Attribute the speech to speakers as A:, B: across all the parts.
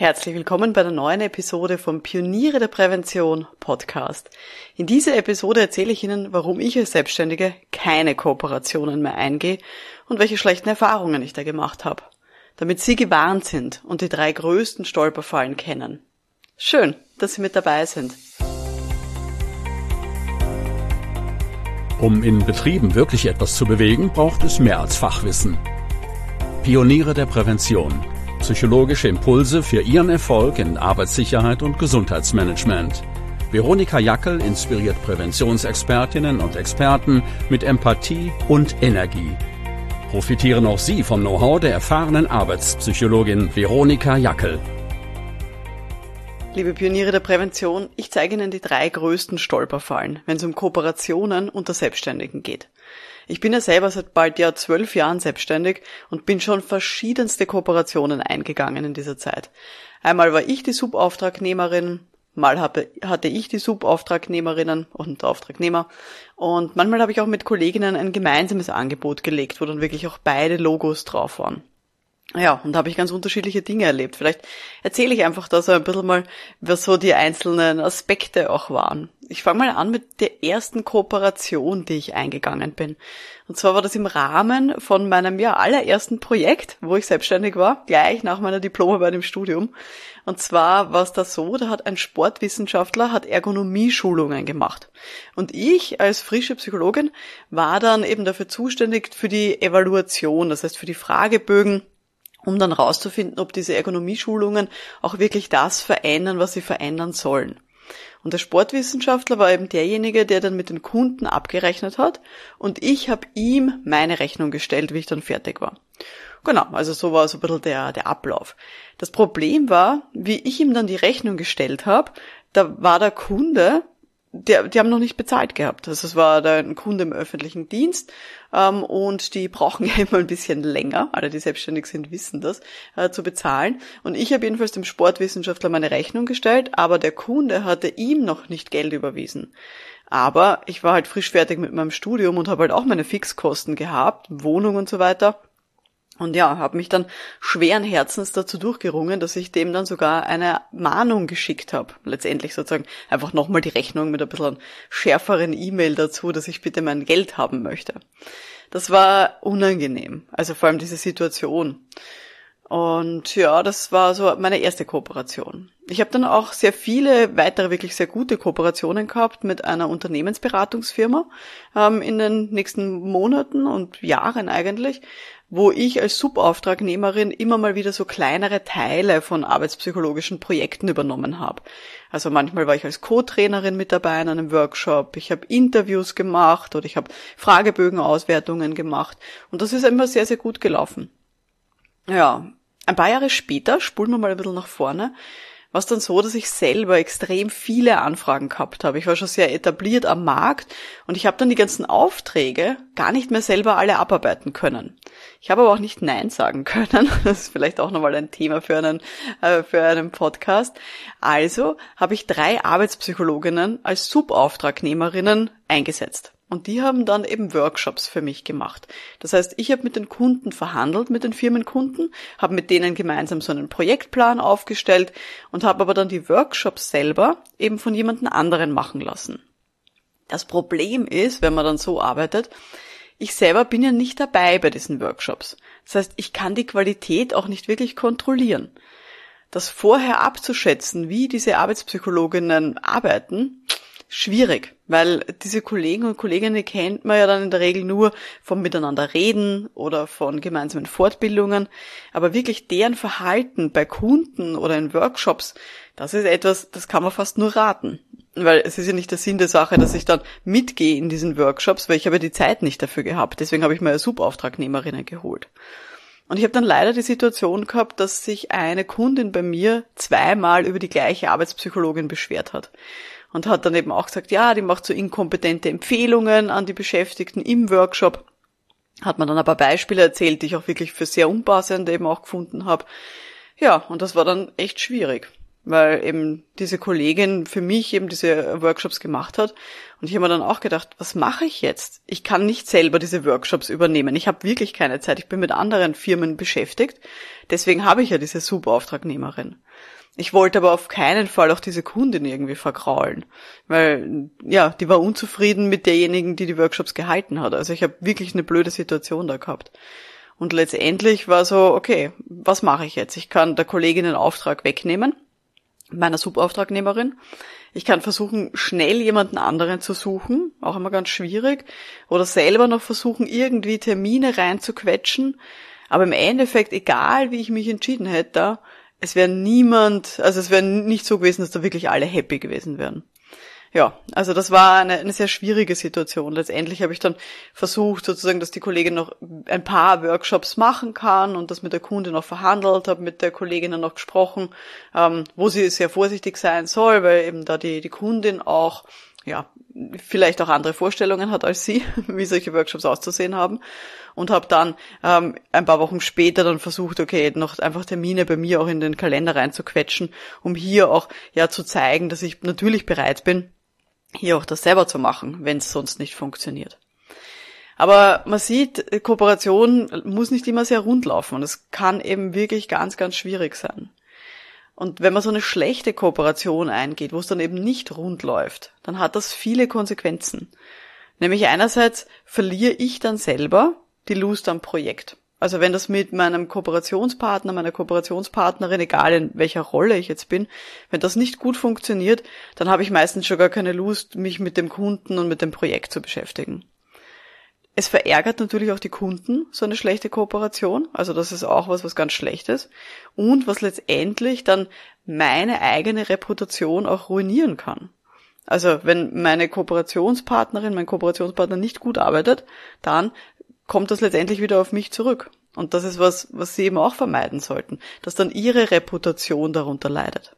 A: Herzlich willkommen bei der neuen Episode vom Pioniere der Prävention Podcast. In dieser Episode erzähle ich Ihnen, warum ich als Selbstständige keine Kooperationen mehr eingehe und welche schlechten Erfahrungen ich da gemacht habe, damit Sie gewarnt sind und die drei größten Stolperfallen kennen. Schön, dass Sie mit dabei sind.
B: Um in Betrieben wirklich etwas zu bewegen, braucht es mehr als Fachwissen. Pioniere der Prävention Psychologische Impulse für Ihren Erfolg in Arbeitssicherheit und Gesundheitsmanagement. Veronika Jackel inspiriert Präventionsexpertinnen und Experten mit Empathie und Energie. Profitieren auch Sie vom Know-how der erfahrenen Arbeitspsychologin Veronika Jackel.
A: Liebe Pioniere der Prävention, ich zeige Ihnen die drei größten Stolperfallen, wenn es um Kooperationen unter Selbstständigen geht. Ich bin ja selber seit bald ja zwölf Jahren selbstständig und bin schon verschiedenste Kooperationen eingegangen in dieser Zeit. Einmal war ich die Subauftragnehmerin, mal hatte ich die Subauftragnehmerinnen und Auftragnehmer und manchmal habe ich auch mit Kolleginnen ein gemeinsames Angebot gelegt, wo dann wirklich auch beide Logos drauf waren. Ja, und da habe ich ganz unterschiedliche Dinge erlebt. Vielleicht erzähle ich einfach da so ein bisschen mal, was so die einzelnen Aspekte auch waren. Ich fange mal an mit der ersten Kooperation, die ich eingegangen bin. Und zwar war das im Rahmen von meinem ja allerersten Projekt, wo ich selbstständig war, gleich nach meiner Diplomarbeit im Studium. Und zwar war es da so, da hat ein Sportwissenschaftler hat Ergonomie-Schulungen gemacht. Und ich als frische Psychologin war dann eben dafür zuständig für die Evaluation, das heißt für die Fragebögen, um dann rauszufinden, ob diese Ergonomieschulungen auch wirklich das verändern, was sie verändern sollen. Und der Sportwissenschaftler war eben derjenige, der dann mit den Kunden abgerechnet hat und ich habe ihm meine Rechnung gestellt, wie ich dann fertig war. Genau, also so war so ein bisschen der, der Ablauf. Das Problem war, wie ich ihm dann die Rechnung gestellt habe, da war der Kunde der, die haben noch nicht bezahlt gehabt. Also es war da ein Kunde im öffentlichen Dienst ähm, und die brauchen ja immer ein bisschen länger, alle die selbstständig sind, wissen das, äh, zu bezahlen. Und ich habe jedenfalls dem Sportwissenschaftler meine Rechnung gestellt, aber der Kunde hatte ihm noch nicht Geld überwiesen. Aber ich war halt frisch fertig mit meinem Studium und habe halt auch meine Fixkosten gehabt, Wohnung und so weiter. Und ja, habe mich dann schweren Herzens dazu durchgerungen, dass ich dem dann sogar eine Mahnung geschickt habe. Letztendlich sozusagen einfach nochmal die Rechnung mit ein bisschen schärferen E-Mail dazu, dass ich bitte mein Geld haben möchte. Das war unangenehm, also vor allem diese Situation. Und ja, das war so meine erste Kooperation. Ich habe dann auch sehr viele weitere wirklich sehr gute Kooperationen gehabt mit einer Unternehmensberatungsfirma ähm, in den nächsten Monaten und Jahren eigentlich, wo ich als Subauftragnehmerin immer mal wieder so kleinere Teile von arbeitspsychologischen Projekten übernommen habe. Also manchmal war ich als Co-Trainerin mit dabei in einem Workshop, ich habe Interviews gemacht oder ich habe Fragebögenauswertungen gemacht und das ist immer sehr, sehr gut gelaufen. Ja, ein paar Jahre später, spulen wir mal ein bisschen nach vorne, war es dann so, dass ich selber extrem viele Anfragen gehabt habe. Ich war schon sehr etabliert am Markt und ich habe dann die ganzen Aufträge gar nicht mehr selber alle abarbeiten können. Ich habe aber auch nicht Nein sagen können. Das ist vielleicht auch nochmal ein Thema für einen, äh, für einen Podcast. Also habe ich drei Arbeitspsychologinnen als Subauftragnehmerinnen eingesetzt. Und die haben dann eben Workshops für mich gemacht. Das heißt, ich habe mit den Kunden verhandelt, mit den Firmenkunden, habe mit denen gemeinsam so einen Projektplan aufgestellt und habe aber dann die Workshops selber eben von jemandem anderen machen lassen. Das Problem ist, wenn man dann so arbeitet, ich selber bin ja nicht dabei bei diesen Workshops. Das heißt, ich kann die Qualität auch nicht wirklich kontrollieren. Das vorher abzuschätzen, wie diese Arbeitspsychologinnen arbeiten, schwierig, weil diese Kollegen und Kolleginnen kennt man ja dann in der Regel nur vom Miteinander reden oder von gemeinsamen Fortbildungen, aber wirklich deren Verhalten bei Kunden oder in Workshops, das ist etwas, das kann man fast nur raten. Weil es ist ja nicht der Sinn der Sache, dass ich dann mitgehe in diesen Workshops, weil ich habe die Zeit nicht dafür gehabt. Deswegen habe ich mir Subauftragnehmerinnen geholt. Und ich habe dann leider die Situation gehabt, dass sich eine Kundin bei mir zweimal über die gleiche Arbeitspsychologin beschwert hat und hat dann eben auch gesagt, ja, die macht so inkompetente Empfehlungen an die Beschäftigten im Workshop. Hat man dann ein paar Beispiele erzählt, die ich auch wirklich für sehr unpassend eben auch gefunden habe. Ja, und das war dann echt schwierig, weil eben diese Kollegin für mich eben diese Workshops gemacht hat. Und ich habe mir dann auch gedacht, was mache ich jetzt? Ich kann nicht selber diese Workshops übernehmen. Ich habe wirklich keine Zeit. Ich bin mit anderen Firmen beschäftigt. Deswegen habe ich ja diese Subauftragnehmerin. Ich wollte aber auf keinen Fall auch diese Kundin irgendwie vergraulen, weil ja, die war unzufrieden mit derjenigen, die die Workshops gehalten hat. Also ich habe wirklich eine blöde Situation da gehabt. Und letztendlich war so, okay, was mache ich jetzt? Ich kann der Kollegin den Auftrag wegnehmen, meiner Subauftragnehmerin. Ich kann versuchen, schnell jemanden anderen zu suchen, auch immer ganz schwierig, oder selber noch versuchen, irgendwie Termine reinzuquetschen. Aber im Endeffekt, egal wie ich mich entschieden hätte, es wäre niemand, also es wäre nicht so gewesen, dass da wirklich alle happy gewesen wären. Ja, also das war eine, eine sehr schwierige Situation. Letztendlich habe ich dann versucht, sozusagen, dass die Kollegin noch ein paar Workshops machen kann und das mit der Kundin noch verhandelt, habe mit der Kollegin dann noch gesprochen, ähm, wo sie sehr vorsichtig sein soll, weil eben da die, die Kundin auch ja, vielleicht auch andere Vorstellungen hat als sie, wie solche Workshops auszusehen haben. Und habe dann ähm, ein paar Wochen später dann versucht, okay, noch einfach Termine bei mir auch in den Kalender reinzuquetschen, um hier auch ja zu zeigen, dass ich natürlich bereit bin, hier auch das selber zu machen, wenn es sonst nicht funktioniert. Aber man sieht, Kooperation muss nicht immer sehr rund laufen und es kann eben wirklich ganz, ganz schwierig sein. Und wenn man so eine schlechte Kooperation eingeht, wo es dann eben nicht rund läuft, dann hat das viele Konsequenzen. Nämlich einerseits verliere ich dann selber die Lust am Projekt. Also wenn das mit meinem Kooperationspartner, meiner Kooperationspartnerin, egal in welcher Rolle ich jetzt bin, wenn das nicht gut funktioniert, dann habe ich meistens schon gar keine Lust, mich mit dem Kunden und mit dem Projekt zu beschäftigen. Es verärgert natürlich auch die Kunden, so eine schlechte Kooperation. Also das ist auch was, was ganz Schlechtes. Und was letztendlich dann meine eigene Reputation auch ruinieren kann. Also wenn meine Kooperationspartnerin, mein Kooperationspartner nicht gut arbeitet, dann kommt das letztendlich wieder auf mich zurück. Und das ist was, was sie eben auch vermeiden sollten, dass dann ihre Reputation darunter leidet.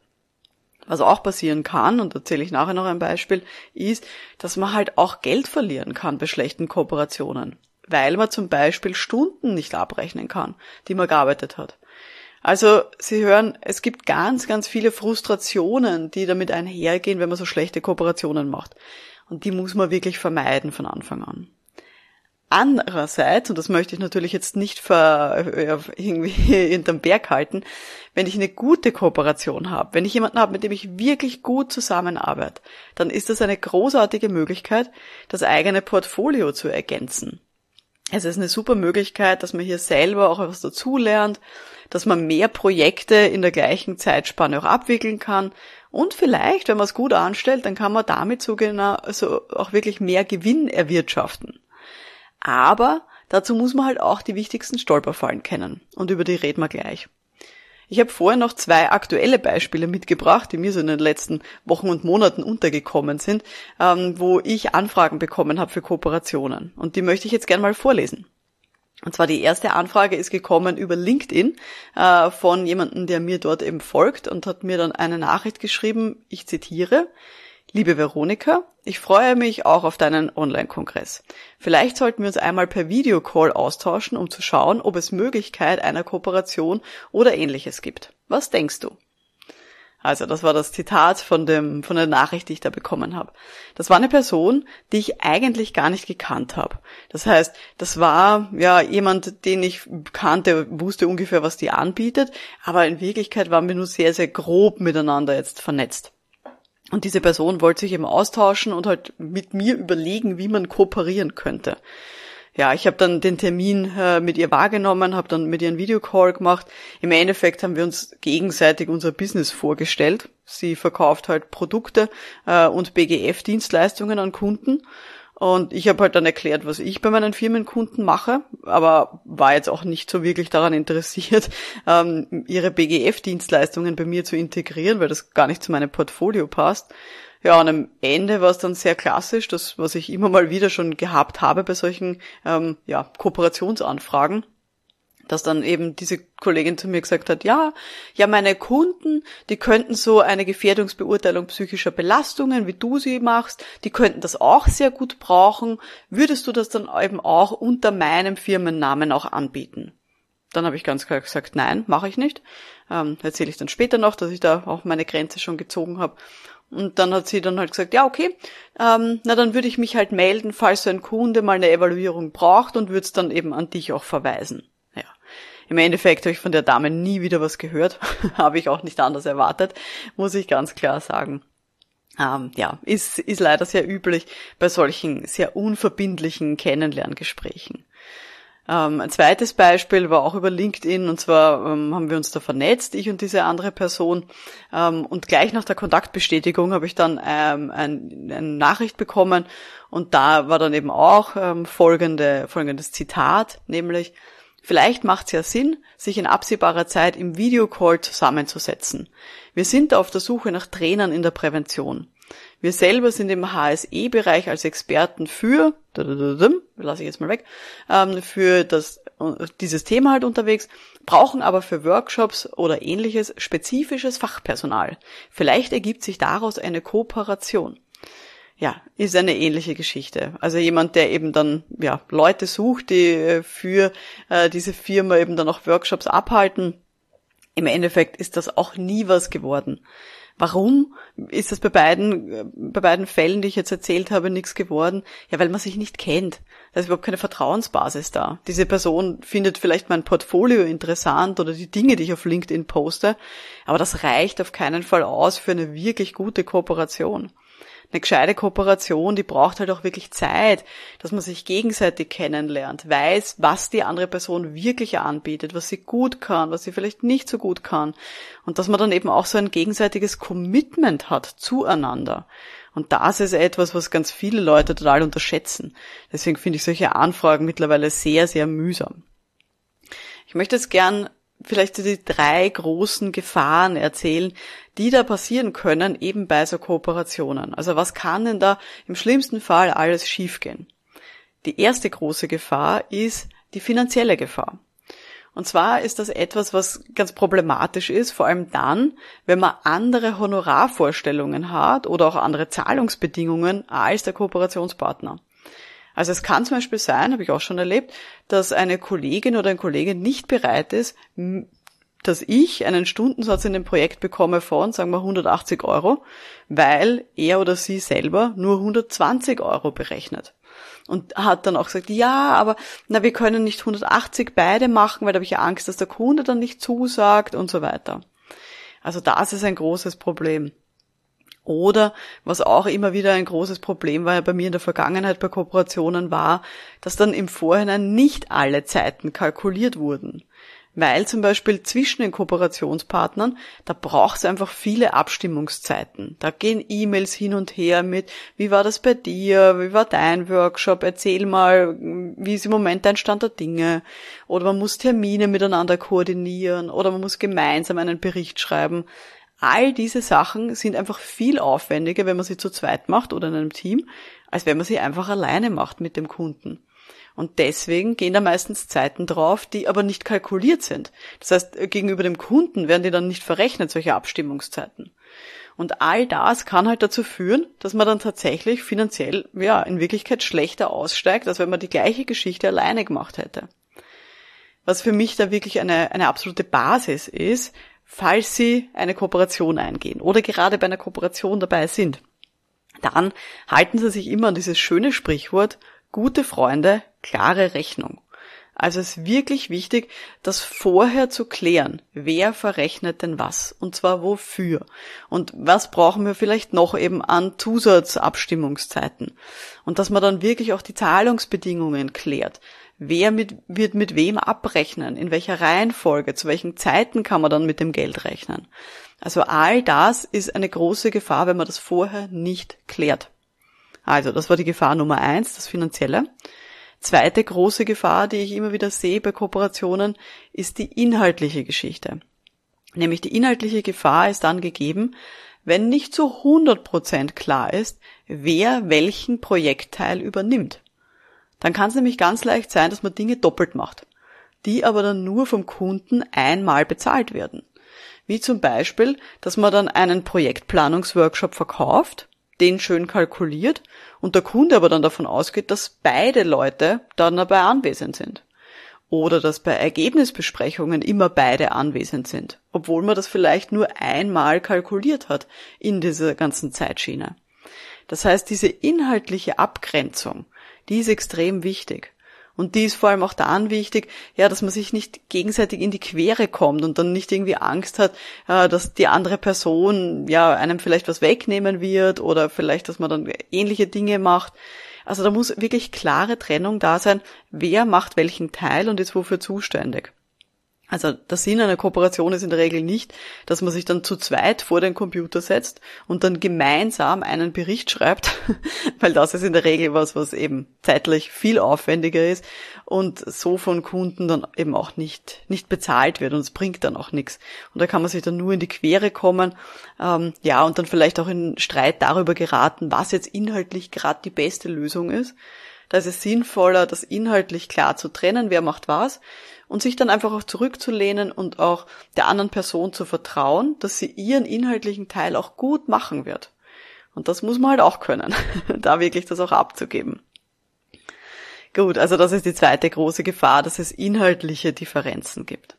A: Was auch passieren kann, und erzähle ich nachher noch ein Beispiel, ist, dass man halt auch Geld verlieren kann bei schlechten Kooperationen, weil man zum Beispiel Stunden nicht abrechnen kann, die man gearbeitet hat. Also Sie hören, es gibt ganz, ganz viele Frustrationen, die damit einhergehen, wenn man so schlechte Kooperationen macht. Und die muss man wirklich vermeiden von Anfang an. Andererseits, und das möchte ich natürlich jetzt nicht ver, irgendwie hinterm Berg halten, wenn ich eine gute Kooperation habe, wenn ich jemanden habe, mit dem ich wirklich gut zusammenarbeite, dann ist das eine großartige Möglichkeit, das eigene Portfolio zu ergänzen. Es ist eine super Möglichkeit, dass man hier selber auch etwas dazulernt, dass man mehr Projekte in der gleichen Zeitspanne auch abwickeln kann und vielleicht, wenn man es gut anstellt, dann kann man damit so genau, also auch wirklich mehr Gewinn erwirtschaften. Aber dazu muss man halt auch die wichtigsten Stolperfallen kennen. Und über die reden wir gleich. Ich habe vorher noch zwei aktuelle Beispiele mitgebracht, die mir so in den letzten Wochen und Monaten untergekommen sind, ähm, wo ich Anfragen bekommen habe für Kooperationen. Und die möchte ich jetzt gerne mal vorlesen. Und zwar die erste Anfrage ist gekommen über LinkedIn äh, von jemandem, der mir dort eben folgt und hat mir dann eine Nachricht geschrieben, ich zitiere, Liebe Veronika, ich freue mich auch auf deinen Online-Kongress. Vielleicht sollten wir uns einmal per Videocall austauschen, um zu schauen, ob es Möglichkeit einer Kooperation oder ähnliches gibt. Was denkst du? Also, das war das Zitat von dem, von der Nachricht, die ich da bekommen habe. Das war eine Person, die ich eigentlich gar nicht gekannt habe. Das heißt, das war ja jemand, den ich kannte, wusste ungefähr, was die anbietet, aber in Wirklichkeit waren wir nur sehr, sehr grob miteinander jetzt vernetzt. Und diese Person wollte sich eben austauschen und halt mit mir überlegen, wie man kooperieren könnte. Ja, ich habe dann den Termin äh, mit ihr wahrgenommen, habe dann mit ihr einen Videocall gemacht. Im Endeffekt haben wir uns gegenseitig unser Business vorgestellt. Sie verkauft halt Produkte äh, und BGF-Dienstleistungen an Kunden und ich habe halt dann erklärt, was ich bei meinen Firmenkunden mache, aber war jetzt auch nicht so wirklich daran interessiert, ähm, ihre BGF-Dienstleistungen bei mir zu integrieren, weil das gar nicht zu meinem Portfolio passt. Ja, und am Ende war es dann sehr klassisch, das, was ich immer mal wieder schon gehabt habe bei solchen ähm, ja, Kooperationsanfragen dass dann eben diese Kollegin zu mir gesagt hat, ja, ja, meine Kunden, die könnten so eine Gefährdungsbeurteilung psychischer Belastungen, wie du sie machst, die könnten das auch sehr gut brauchen. Würdest du das dann eben auch unter meinem Firmennamen auch anbieten? Dann habe ich ganz klar gesagt, nein, mache ich nicht. Ähm, erzähle ich dann später noch, dass ich da auch meine Grenze schon gezogen habe. Und dann hat sie dann halt gesagt, ja, okay, ähm, na dann würde ich mich halt melden, falls so ein Kunde mal eine Evaluierung braucht und würde es dann eben an dich auch verweisen. Im Endeffekt habe ich von der Dame nie wieder was gehört, habe ich auch nicht anders erwartet, muss ich ganz klar sagen. Ähm, ja, ist, ist leider sehr üblich bei solchen sehr unverbindlichen Kennenlerngesprächen. Ähm, ein zweites Beispiel war auch über LinkedIn und zwar ähm, haben wir uns da vernetzt, ich und diese andere Person. Ähm, und gleich nach der Kontaktbestätigung habe ich dann ähm, ein, eine Nachricht bekommen und da war dann eben auch ähm, folgende, folgendes Zitat, nämlich Vielleicht macht es ja Sinn, sich in absehbarer Zeit im Videocall zusammenzusetzen. Wir sind auf der Suche nach Trainern in der Prävention. Wir selber sind im HSE-Bereich als Experten für, lasse ich jetzt mal weg, ähm, für das, dieses Thema halt unterwegs, brauchen aber für Workshops oder ähnliches spezifisches Fachpersonal. Vielleicht ergibt sich daraus eine Kooperation. Ja, ist eine ähnliche Geschichte. Also jemand, der eben dann ja Leute sucht, die äh, für äh, diese Firma eben dann auch Workshops abhalten. Im Endeffekt ist das auch nie was geworden. Warum ist das bei beiden, bei beiden Fällen, die ich jetzt erzählt habe, nichts geworden? Ja, weil man sich nicht kennt. Da ist überhaupt keine Vertrauensbasis da. Diese Person findet vielleicht mein Portfolio interessant oder die Dinge, die ich auf LinkedIn poste, aber das reicht auf keinen Fall aus für eine wirklich gute Kooperation eine gescheite Kooperation, die braucht halt auch wirklich Zeit, dass man sich gegenseitig kennenlernt, weiß, was die andere Person wirklich anbietet, was sie gut kann, was sie vielleicht nicht so gut kann. Und dass man dann eben auch so ein gegenseitiges Commitment hat zueinander. Und das ist etwas, was ganz viele Leute total unterschätzen. Deswegen finde ich solche Anfragen mittlerweile sehr, sehr mühsam. Ich möchte jetzt gern vielleicht die drei großen Gefahren erzählen, die da passieren können, eben bei so Kooperationen. Also was kann denn da im schlimmsten Fall alles schiefgehen? Die erste große Gefahr ist die finanzielle Gefahr. Und zwar ist das etwas, was ganz problematisch ist, vor allem dann, wenn man andere Honorarvorstellungen hat oder auch andere Zahlungsbedingungen als der Kooperationspartner. Also es kann zum Beispiel sein, habe ich auch schon erlebt, dass eine Kollegin oder ein Kollege nicht bereit ist, dass ich einen Stundensatz in dem Projekt bekomme von, sagen wir, 180 Euro, weil er oder sie selber nur 120 Euro berechnet. Und hat dann auch gesagt, ja, aber na, wir können nicht 180 beide machen, weil da habe ich ja Angst, dass der Kunde dann nicht zusagt und so weiter. Also das ist ein großes Problem. Oder was auch immer wieder ein großes Problem war bei mir in der Vergangenheit bei Kooperationen war, dass dann im Vorhinein nicht alle Zeiten kalkuliert wurden. Weil zum Beispiel zwischen den Kooperationspartnern, da braucht es einfach viele Abstimmungszeiten. Da gehen E-Mails hin und her mit, wie war das bei dir, wie war dein Workshop, erzähl mal, wie ist im Moment dein Stand der Dinge. Oder man muss Termine miteinander koordinieren oder man muss gemeinsam einen Bericht schreiben. All diese Sachen sind einfach viel aufwendiger, wenn man sie zu zweit macht oder in einem Team, als wenn man sie einfach alleine macht mit dem Kunden. Und deswegen gehen da meistens Zeiten drauf, die aber nicht kalkuliert sind. Das heißt, gegenüber dem Kunden werden die dann nicht verrechnet, solche Abstimmungszeiten. Und all das kann halt dazu führen, dass man dann tatsächlich finanziell, ja, in Wirklichkeit schlechter aussteigt, als wenn man die gleiche Geschichte alleine gemacht hätte. Was für mich da wirklich eine, eine absolute Basis ist, falls Sie eine Kooperation eingehen oder gerade bei einer Kooperation dabei sind, dann halten Sie sich immer an dieses schöne Sprichwort, gute Freunde, klare Rechnung. Also es ist wirklich wichtig, das vorher zu klären. Wer verrechnet denn was? Und zwar wofür? Und was brauchen wir vielleicht noch eben an Zusatzabstimmungszeiten? Und dass man dann wirklich auch die Zahlungsbedingungen klärt wer mit, wird mit wem abrechnen, in welcher Reihenfolge, zu welchen Zeiten kann man dann mit dem Geld rechnen. Also all das ist eine große Gefahr, wenn man das vorher nicht klärt. Also, das war die Gefahr Nummer eins, das Finanzielle. Zweite große Gefahr, die ich immer wieder sehe bei Kooperationen, ist die inhaltliche Geschichte. Nämlich die inhaltliche Gefahr ist dann gegeben, wenn nicht zu 100% klar ist, wer welchen Projektteil übernimmt. Dann kann es nämlich ganz leicht sein, dass man Dinge doppelt macht, die aber dann nur vom Kunden einmal bezahlt werden. Wie zum Beispiel, dass man dann einen Projektplanungsworkshop verkauft, den schön kalkuliert und der Kunde aber dann davon ausgeht, dass beide Leute dann dabei anwesend sind. Oder dass bei Ergebnisbesprechungen immer beide anwesend sind, obwohl man das vielleicht nur einmal kalkuliert hat in dieser ganzen Zeitschiene. Das heißt, diese inhaltliche Abgrenzung, die ist extrem wichtig. Und die ist vor allem auch dann wichtig, ja, dass man sich nicht gegenseitig in die Quere kommt und dann nicht irgendwie Angst hat, äh, dass die andere Person ja einem vielleicht was wegnehmen wird oder vielleicht, dass man dann ähnliche Dinge macht. Also da muss wirklich klare Trennung da sein, wer macht welchen Teil und ist wofür zuständig. Also der Sinn einer Kooperation ist in der Regel nicht, dass man sich dann zu zweit vor den Computer setzt und dann gemeinsam einen Bericht schreibt, weil das ist in der Regel was, was eben zeitlich viel aufwendiger ist und so von Kunden dann eben auch nicht, nicht bezahlt wird und es bringt dann auch nichts. Und da kann man sich dann nur in die Quere kommen, ähm, ja, und dann vielleicht auch in Streit darüber geraten, was jetzt inhaltlich gerade die beste Lösung ist. Da ist es sinnvoller, das inhaltlich klar zu trennen, wer macht was und sich dann einfach auch zurückzulehnen und auch der anderen Person zu vertrauen, dass sie ihren inhaltlichen Teil auch gut machen wird. Und das muss man halt auch können, da wirklich das auch abzugeben. Gut, also das ist die zweite große Gefahr, dass es inhaltliche Differenzen gibt.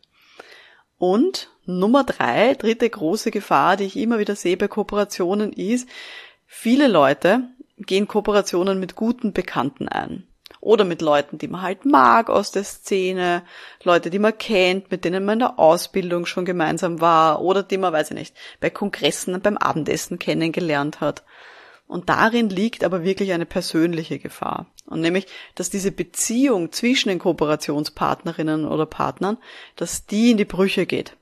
A: Und Nummer drei, dritte große Gefahr, die ich immer wieder sehe bei Kooperationen ist, viele Leute gehen Kooperationen mit guten Bekannten ein oder mit Leuten, die man halt mag aus der Szene, Leute, die man kennt, mit denen man in der Ausbildung schon gemeinsam war oder die man, weiß ich nicht, bei Kongressen beim Abendessen kennengelernt hat. Und darin liegt aber wirklich eine persönliche Gefahr. Und nämlich, dass diese Beziehung zwischen den Kooperationspartnerinnen oder Partnern, dass die in die Brüche geht.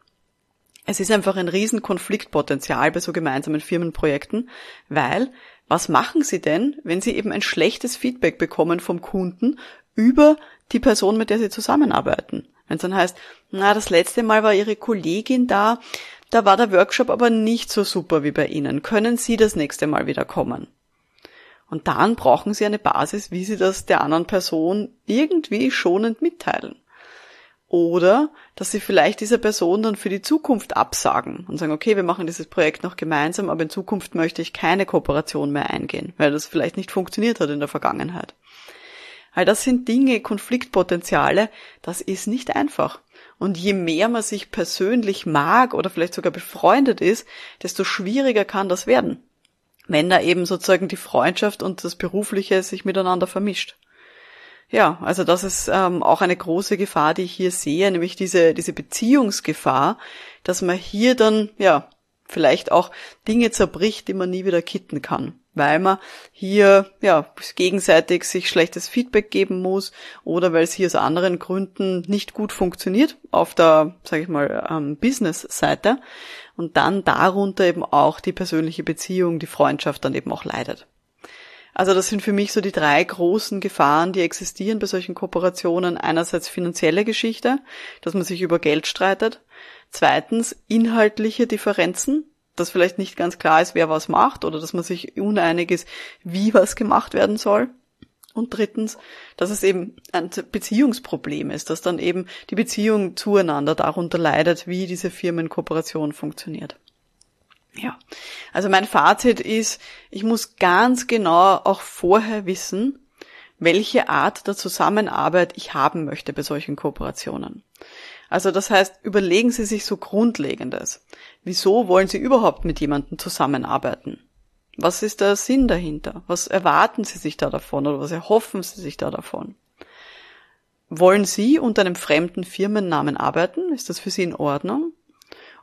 A: Es ist einfach ein riesen Konfliktpotenzial bei so gemeinsamen Firmenprojekten, weil was machen Sie denn, wenn Sie eben ein schlechtes Feedback bekommen vom Kunden über die Person, mit der Sie zusammenarbeiten? Wenn es dann heißt, na, das letzte Mal war Ihre Kollegin da, da war der Workshop aber nicht so super wie bei Ihnen. Können Sie das nächste Mal wieder kommen? Und dann brauchen Sie eine Basis, wie Sie das der anderen Person irgendwie schonend mitteilen. Oder dass sie vielleicht dieser Person dann für die Zukunft absagen und sagen, okay, wir machen dieses Projekt noch gemeinsam, aber in Zukunft möchte ich keine Kooperation mehr eingehen, weil das vielleicht nicht funktioniert hat in der Vergangenheit. All das sind Dinge, Konfliktpotenziale, das ist nicht einfach. Und je mehr man sich persönlich mag oder vielleicht sogar befreundet ist, desto schwieriger kann das werden. Wenn da eben sozusagen die Freundschaft und das Berufliche sich miteinander vermischt. Ja, also das ist ähm, auch eine große Gefahr, die ich hier sehe, nämlich diese, diese Beziehungsgefahr, dass man hier dann, ja, vielleicht auch Dinge zerbricht, die man nie wieder kitten kann, weil man hier, ja, gegenseitig sich schlechtes Feedback geben muss oder weil es hier aus anderen Gründen nicht gut funktioniert auf der, sage ich mal, ähm, Business-Seite und dann darunter eben auch die persönliche Beziehung, die Freundschaft dann eben auch leidet. Also das sind für mich so die drei großen Gefahren, die existieren bei solchen Kooperationen. Einerseits finanzielle Geschichte, dass man sich über Geld streitet. Zweitens inhaltliche Differenzen, dass vielleicht nicht ganz klar ist, wer was macht oder dass man sich uneinig ist, wie was gemacht werden soll. Und drittens, dass es eben ein Beziehungsproblem ist, dass dann eben die Beziehung zueinander darunter leidet, wie diese Firmenkooperation funktioniert. Ja, also mein Fazit ist, ich muss ganz genau auch vorher wissen, welche Art der Zusammenarbeit ich haben möchte bei solchen Kooperationen. Also das heißt, überlegen Sie sich so Grundlegendes. Wieso wollen Sie überhaupt mit jemandem zusammenarbeiten? Was ist der Sinn dahinter? Was erwarten Sie sich da davon oder was erhoffen Sie sich da davon? Wollen Sie unter einem fremden Firmennamen arbeiten? Ist das für Sie in Ordnung?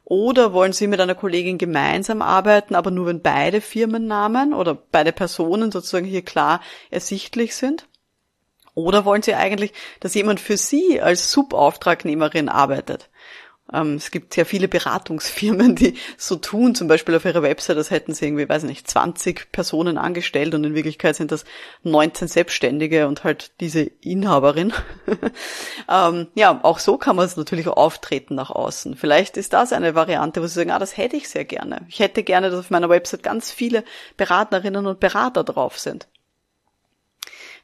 A: Oder wollen Sie mit einer Kollegin gemeinsam arbeiten, aber nur wenn beide Firmennamen oder beide Personen sozusagen hier klar ersichtlich sind? Oder wollen Sie eigentlich, dass jemand für Sie als Subauftragnehmerin arbeitet? Ähm, es gibt sehr viele Beratungsfirmen, die so tun, zum Beispiel auf ihrer Website, als hätten sie irgendwie, weiß nicht, 20 Personen angestellt und in Wirklichkeit sind das 19 Selbstständige und halt diese Inhaberin. ähm, ja, auch so kann man es natürlich auftreten nach außen. Vielleicht ist das eine Variante, wo sie sagen, ah, das hätte ich sehr gerne. Ich hätte gerne, dass auf meiner Website ganz viele Beraterinnen und Berater drauf sind.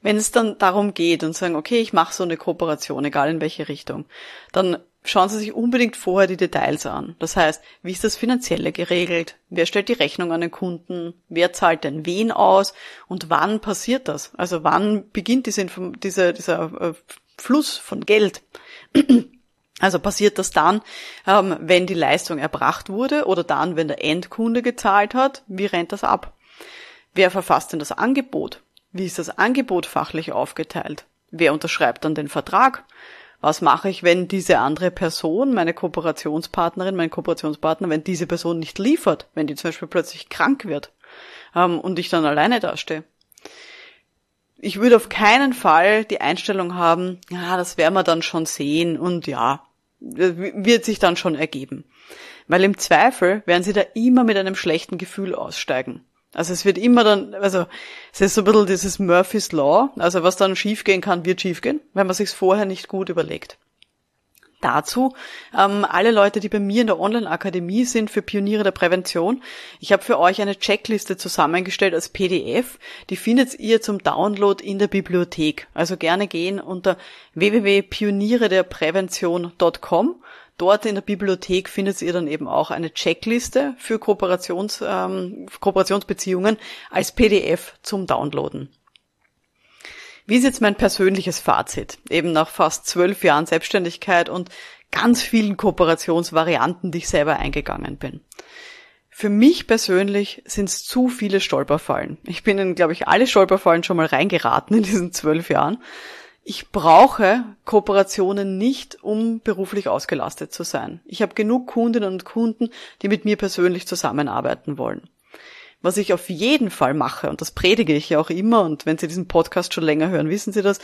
A: Wenn es dann darum geht und sagen, okay, ich mache so eine Kooperation, egal in welche Richtung, dann schauen Sie sich unbedingt vorher die Details an. Das heißt, wie ist das Finanzielle geregelt? Wer stellt die Rechnung an den Kunden? Wer zahlt denn wen aus? Und wann passiert das? Also wann beginnt diese, diese, dieser äh, Fluss von Geld? Also passiert das dann, ähm, wenn die Leistung erbracht wurde oder dann, wenn der Endkunde gezahlt hat? Wie rennt das ab? Wer verfasst denn das Angebot? Wie ist das Angebot fachlich aufgeteilt? Wer unterschreibt dann den Vertrag? Was mache ich, wenn diese andere Person, meine Kooperationspartnerin, mein Kooperationspartner, wenn diese Person nicht liefert, wenn die zum Beispiel plötzlich krank wird ähm, und ich dann alleine dastehe? Ich würde auf keinen Fall die Einstellung haben, ja, das werden wir dann schon sehen und ja, wird sich dann schon ergeben. Weil im Zweifel werden sie da immer mit einem schlechten Gefühl aussteigen. Also es wird immer dann, also es ist so ein bisschen dieses Murphy's Law, also was dann schiefgehen kann, wird schiefgehen, wenn man sich's vorher nicht gut überlegt. Dazu ähm, alle Leute, die bei mir in der Online-Akademie sind für Pioniere der Prävention. Ich habe für euch eine Checkliste zusammengestellt als PDF. Die findet ihr zum Download in der Bibliothek. Also gerne gehen unter www.pionierederprävention.com Dort in der Bibliothek findet ihr dann eben auch eine Checkliste für Kooperations, ähm, Kooperationsbeziehungen als PDF zum Downloaden. Wie ist jetzt mein persönliches Fazit? Eben nach fast zwölf Jahren Selbstständigkeit und ganz vielen Kooperationsvarianten, die ich selber eingegangen bin. Für mich persönlich sind es zu viele Stolperfallen. Ich bin in, glaube ich, alle Stolperfallen schon mal reingeraten in diesen zwölf Jahren ich brauche Kooperationen nicht, um beruflich ausgelastet zu sein. Ich habe genug Kundinnen und Kunden, die mit mir persönlich zusammenarbeiten wollen. Was ich auf jeden Fall mache, und das predige ich ja auch immer, und wenn Sie diesen Podcast schon länger hören, wissen Sie das,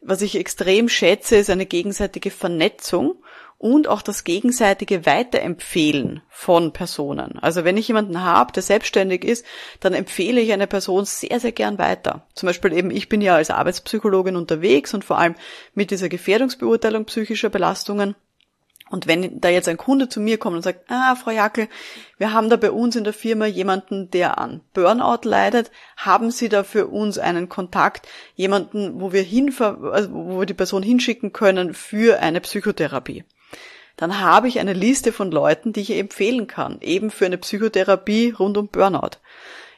A: was ich extrem schätze, ist eine gegenseitige Vernetzung und auch das gegenseitige Weiterempfehlen von Personen. Also wenn ich jemanden habe, der selbstständig ist, dann empfehle ich eine Person sehr, sehr gern weiter. Zum Beispiel eben, ich bin ja als Arbeitspsychologin unterwegs und vor allem mit dieser Gefährdungsbeurteilung psychischer Belastungen. Und wenn da jetzt ein Kunde zu mir kommt und sagt, ah, Frau Jackel, wir haben da bei uns in der Firma jemanden, der an Burnout leidet, haben Sie da für uns einen Kontakt, jemanden, wo wir hinver, also wo wir die Person hinschicken können für eine Psychotherapie? Dann habe ich eine Liste von Leuten, die ich empfehlen kann, eben für eine Psychotherapie rund um Burnout.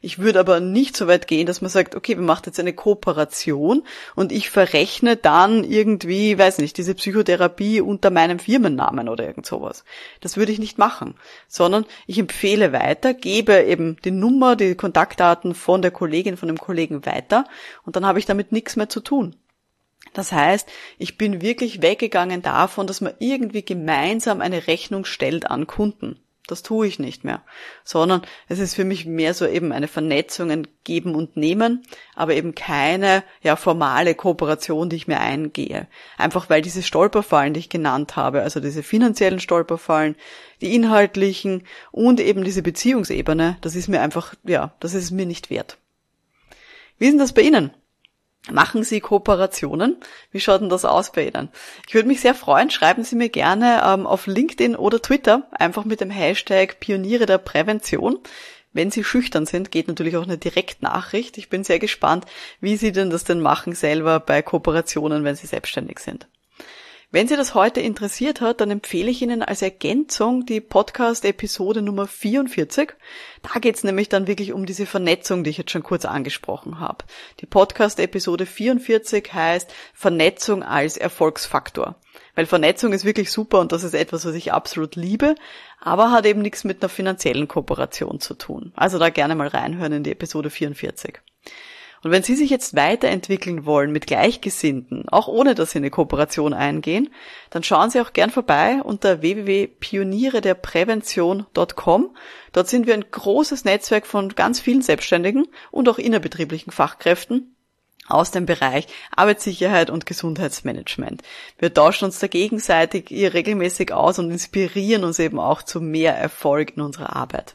A: Ich würde aber nicht so weit gehen, dass man sagt, okay, wir machen jetzt eine Kooperation und ich verrechne dann irgendwie, weiß nicht, diese Psychotherapie unter meinem Firmennamen oder irgend sowas. Das würde ich nicht machen, sondern ich empfehle weiter, gebe eben die Nummer, die Kontaktdaten von der Kollegin, von dem Kollegen weiter und dann habe ich damit nichts mehr zu tun. Das heißt, ich bin wirklich weggegangen davon, dass man irgendwie gemeinsam eine Rechnung stellt an Kunden. Das tue ich nicht mehr, sondern es ist für mich mehr so eben eine Vernetzung, ein Geben und Nehmen, aber eben keine ja formale Kooperation, die ich mir eingehe. Einfach weil diese Stolperfallen, die ich genannt habe, also diese finanziellen Stolperfallen, die inhaltlichen und eben diese Beziehungsebene, das ist mir einfach, ja, das ist mir nicht wert. Wie ist denn das bei Ihnen? Machen Sie Kooperationen? Wie schaut denn das aus bei Ihnen? Ich würde mich sehr freuen. Schreiben Sie mir gerne ähm, auf LinkedIn oder Twitter einfach mit dem Hashtag Pioniere der Prävention. Wenn Sie schüchtern sind, geht natürlich auch eine Direktnachricht. Ich bin sehr gespannt, wie Sie denn das denn machen selber bei Kooperationen, wenn Sie selbstständig sind. Wenn Sie das heute interessiert hat, dann empfehle ich Ihnen als Ergänzung die Podcast-Episode Nummer 44. Da geht es nämlich dann wirklich um diese Vernetzung, die ich jetzt schon kurz angesprochen habe. Die Podcast-Episode 44 heißt Vernetzung als Erfolgsfaktor. Weil Vernetzung ist wirklich super und das ist etwas, was ich absolut liebe, aber hat eben nichts mit einer finanziellen Kooperation zu tun. Also da gerne mal reinhören in die Episode 44. Und wenn Sie sich jetzt weiterentwickeln wollen mit Gleichgesinnten, auch ohne dass Sie eine Kooperation eingehen, dann schauen Sie auch gern vorbei unter www.pionierederprävention.com. Dort sind wir ein großes Netzwerk von ganz vielen Selbstständigen und auch innerbetrieblichen Fachkräften aus dem Bereich Arbeitssicherheit und Gesundheitsmanagement. Wir tauschen uns da gegenseitig regelmäßig aus und inspirieren uns eben auch zu mehr Erfolg in unserer Arbeit.